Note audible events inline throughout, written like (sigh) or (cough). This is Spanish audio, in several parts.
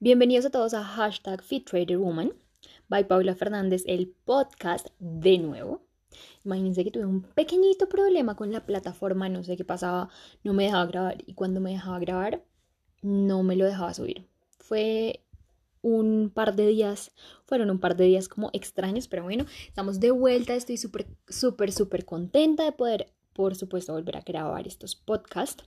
Bienvenidos a todos a hashtag FitTraderWoman by Paula Fernández, el podcast de nuevo. Imagínense que tuve un pequeñito problema con la plataforma, no sé qué pasaba, no me dejaba grabar y cuando me dejaba grabar no me lo dejaba subir. Fue un par de días, fueron un par de días como extraños, pero bueno, estamos de vuelta, estoy súper, súper, súper contenta de poder, por supuesto, volver a grabar estos podcasts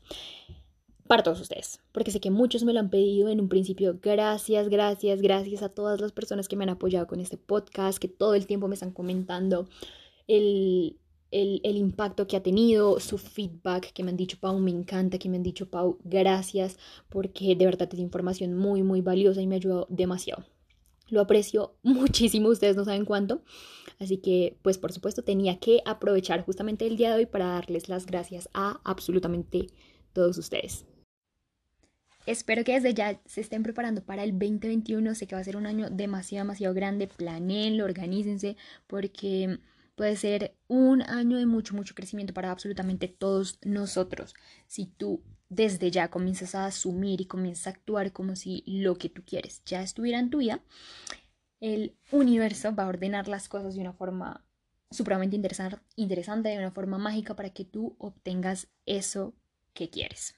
para todos ustedes, porque sé que muchos me lo han pedido en un principio. Gracias, gracias, gracias a todas las personas que me han apoyado con este podcast, que todo el tiempo me están comentando el, el, impacto que ha tenido, su feedback, que me han dicho, Pau, me encanta, que me han dicho, Pau, gracias, porque de verdad es información muy, muy valiosa y me ha ayudado demasiado. Lo aprecio (laughs) muchísimo, ustedes no saben cuánto. Así que, pues por supuesto, tenía que aprovechar justamente el día de hoy para darles las gracias a absolutamente todos ustedes. Espero que desde ya se estén preparando para el 2021. Sé que va a ser un año demasiado, demasiado grande. Planeenlo, organícense, porque puede ser un año de mucho, mucho crecimiento para absolutamente todos nosotros. Si tú desde ya comienzas a asumir y comienzas a actuar como si lo que tú quieres ya estuviera en tu vida, el universo va a ordenar las cosas de una forma supremamente interesante, de una forma mágica para que tú obtengas eso que quieres.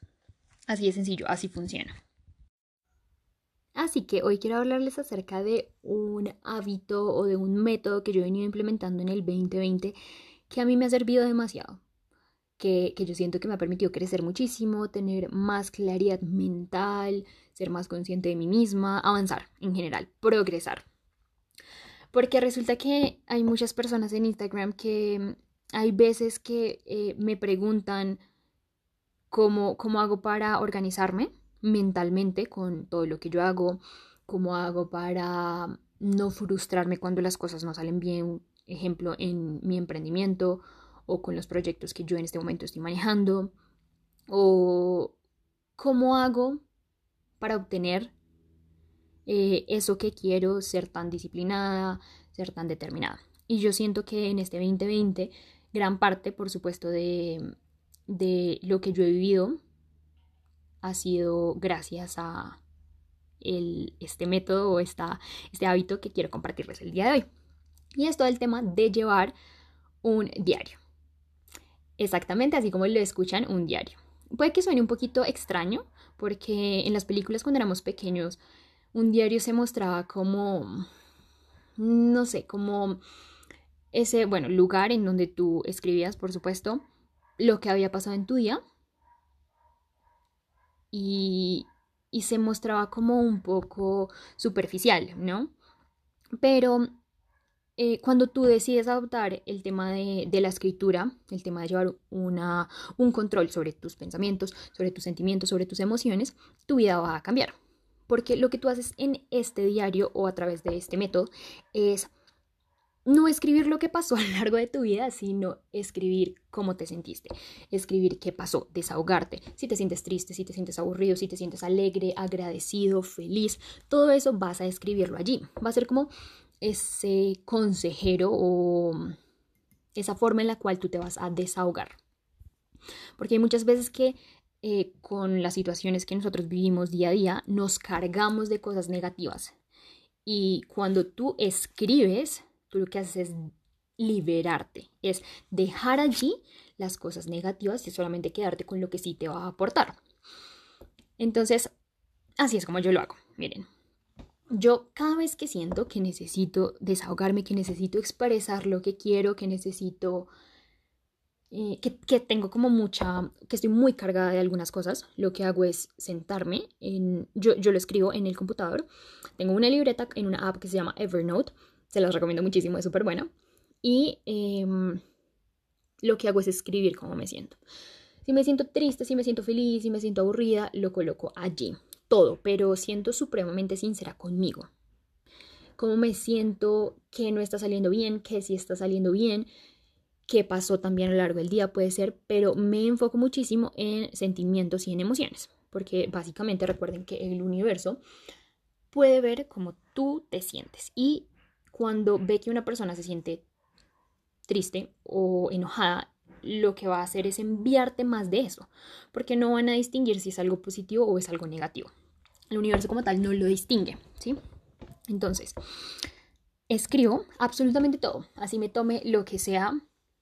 Así de sencillo, así funciona. Así que hoy quiero hablarles acerca de un hábito o de un método que yo he venido implementando en el 2020 que a mí me ha servido demasiado, que, que yo siento que me ha permitido crecer muchísimo, tener más claridad mental, ser más consciente de mí misma, avanzar en general, progresar. Porque resulta que hay muchas personas en Instagram que hay veces que eh, me preguntan, cómo, cómo hago para organizarme mentalmente con todo lo que yo hago, cómo hago para no frustrarme cuando las cosas no salen bien, ejemplo, en mi emprendimiento o con los proyectos que yo en este momento estoy manejando, o cómo hago para obtener eh, eso que quiero, ser tan disciplinada, ser tan determinada. Y yo siento que en este 2020, gran parte, por supuesto, de, de lo que yo he vivido ha sido gracias a el, este método o esta, este hábito que quiero compartirles el día de hoy. Y es todo el tema de llevar un diario. Exactamente así como lo escuchan, un diario. Puede que suene un poquito extraño porque en las películas cuando éramos pequeños un diario se mostraba como, no sé, como ese, bueno, lugar en donde tú escribías, por supuesto, lo que había pasado en tu día y, se mostraba como un poco superficial, ¿no? Pero eh, cuando tú decides adoptar el tema de, la escritura, el tema de llevar un control sobre tus pensamientos, sobre tus sentimientos, sobre tus emociones, tu vida va a cambiar. Porque lo que tú haces en este diario o a través de este método es no escribir lo que pasó (laughs) a lo largo de tu vida, sino escribir cómo te sentiste, escribir qué pasó, desahogarte, si te sientes triste, si te sientes aburrido, si te sientes alegre, agradecido, feliz, todo eso vas a escribirlo allí. Va a ser como ese consejero o esa forma en la cual tú te vas a desahogar. Porque hay muchas veces que eh, con las situaciones que nosotros vivimos día a día nos cargamos de cosas negativas. Y cuando tú escribes, tú lo que haces es liberarte, es dejar allí las cosas negativas y solamente quedarte con lo que sí te va a aportar. Entonces, así es como yo lo hago. Miren, yo cada vez que siento que necesito desahogarme, que necesito expresar lo que quiero, que necesito, eh, que, tengo como mucha, que estoy muy cargada de algunas cosas, lo que hago es sentarme, en, yo, yo lo escribo en el computador, tengo una libreta en una app que se llama Evernote, se las recomiendo muchísimo, es súper buena. Y em, lo que hago es escribir cómo me siento. Si me siento triste, si me siento feliz, si me siento aburrida, lo coloco allí. Todo, pero siento supremamente sincera conmigo. Cómo me siento, que no está saliendo bien, que sí está saliendo bien, qué pasó también a lo largo del día puede ser, pero me enfoco muchísimo en sentimientos y en emociones, porque básicamente recuerden que el universo puede ver cómo tú te sientes y cuando ve que una persona se siente triste o enojada, lo que va a hacer es enviarte más de eso, porque no van a distinguir si es algo positivo o es algo negativo. el universo como tal no lo distingue, ¿sí? Entonces, escribo absolutamente todo, así me tome lo que sea.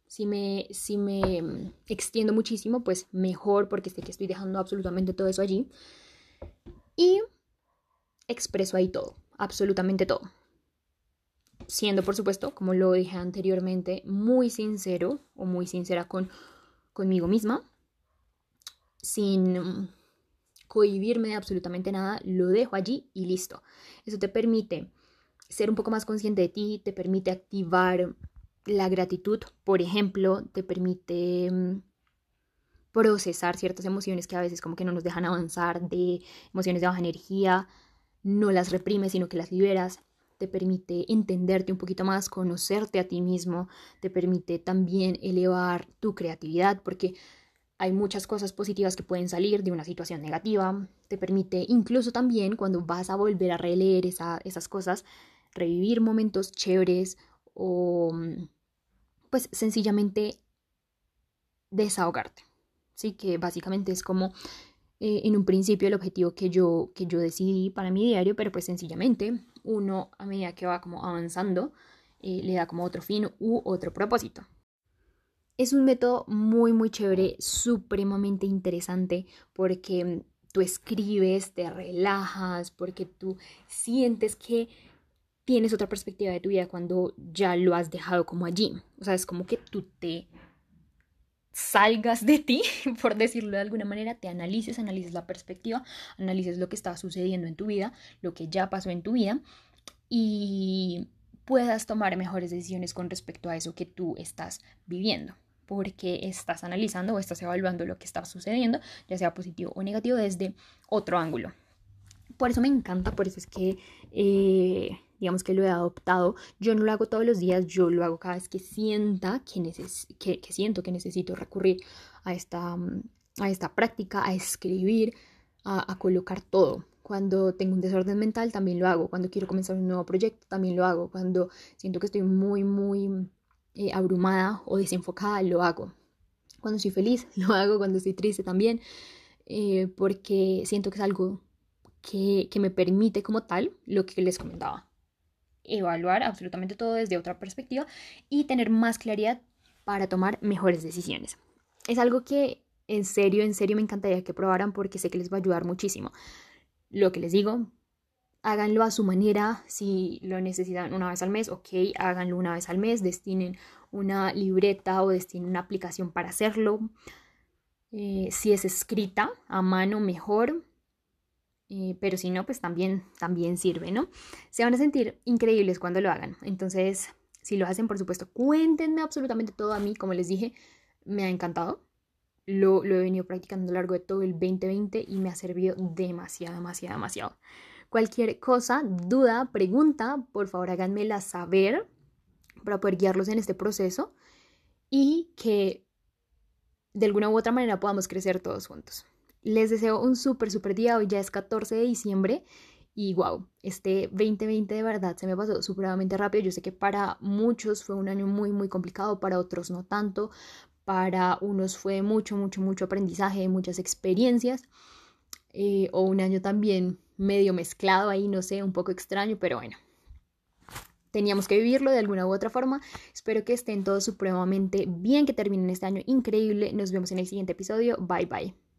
Si me, si me mm, extiendo muchísimo, pues mejor porque sé que estoy dejando absolutamente todo eso allí. Y expreso ahí todo, absolutamente todo. Siendo, por supuesto, como lo dije anteriormente, muy sincero o muy sincera con, conmigo misma, sin cohibirme de absolutamente nada, lo dejo allí y listo. Eso te permite ser un poco más consciente de ti, te permite activar la gratitud, por ejemplo, te permite mm, procesar ciertas emociones que a veces como que no nos dejan avanzar, de emociones de baja energía, no las reprimes, sino que las liberas, te permite entenderte un poquito más, conocerte a ti mismo, te permite también elevar tu creatividad, porque hay muchas cosas positivas que pueden salir de una situación negativa, te permite incluso también cuando vas a volver a releer esas cosas, revivir momentos chéveres o pues sencillamente desahogarte. Sí, que básicamente es como eh, en un principio el objetivo que yo, que yo decidí para mi diario, pero pues sencillamente uno a medida que va como avanzando eh, le da como otro fin u otro propósito. Es un método muy muy chévere, supremamente interesante porque tú escribes, te relajas, porque tú sientes que tienes otra perspectiva de tu vida cuando ya lo has dejado como allí. O sea, es como que tú te salgas de ti, (laughs) por decirlo de alguna manera, te analices, analices la perspectiva, analices lo que está sucediendo en tu vida, lo que ya pasó en tu vida y puedas tomar mejores decisiones con respecto a eso que tú estás viviendo porque estás analizando o estás evaluando lo que está sucediendo, ya sea positivo o negativo, desde otro ángulo. Por eso me encanta, por eso es que eh, digamos que lo he adoptado. Yo no lo hago todos los días, yo lo hago cada vez que sienta que, que, siento que necesito recurrir a esta, a esta práctica, a escribir, a, colocar todo. Cuando tengo un desorden mental también lo hago. Cuando quiero comenzar un nuevo proyecto también lo hago. Cuando siento que estoy muy, muy eh, abrumada o desenfocada, lo hago. Cuando estoy feliz, (laughs) lo hago. Cuando estoy triste también. Eh, porque siento que es algo que, que, me permite como tal lo que les comentaba evaluar absolutamente todo desde otra perspectiva y tener más claridad para tomar mejores decisiones. Es algo que en serio, en serio me encantaría que probaran porque sé que les va a ayudar muchísimo. Lo que les digo, háganlo a su manera, si lo necesitan una vez al mes, ok, háganlo una vez al mes, destinen una libreta o destinen una aplicación para hacerlo. Eh, si es escrita a mano, mejor. Pero si no, pues también, también sirve, ¿no? Se van a sentir increíbles cuando lo hagan. Entonces, si lo hacen, por supuesto, cuéntenme absolutamente todo a mí. Como les dije, me ha encantado. Lo, lo he venido practicando a lo largo de todo el 2020 y me ha servido demasiado, demasiado, demasiado. Cualquier cosa, duda, pregunta, por favor háganmela saber para poder guiarlos en este proceso y que de alguna u otra manera podamos crecer todos juntos. Les deseo un súper, súper día. Hoy ya es 14 de diciembre y wow, este 2020 de verdad se me pasó supremamente rápido. Yo sé que para muchos fue un año muy, muy complicado, para otros no tanto. Para unos fue mucho, mucho, mucho aprendizaje, muchas experiencias. Eh, o un año también medio mezclado ahí, no sé, un poco extraño, pero bueno. Teníamos que vivirlo de alguna u otra forma. Espero que estén todos supremamente bien, que terminen este año increíble. Nos vemos en el siguiente episodio. Bye bye.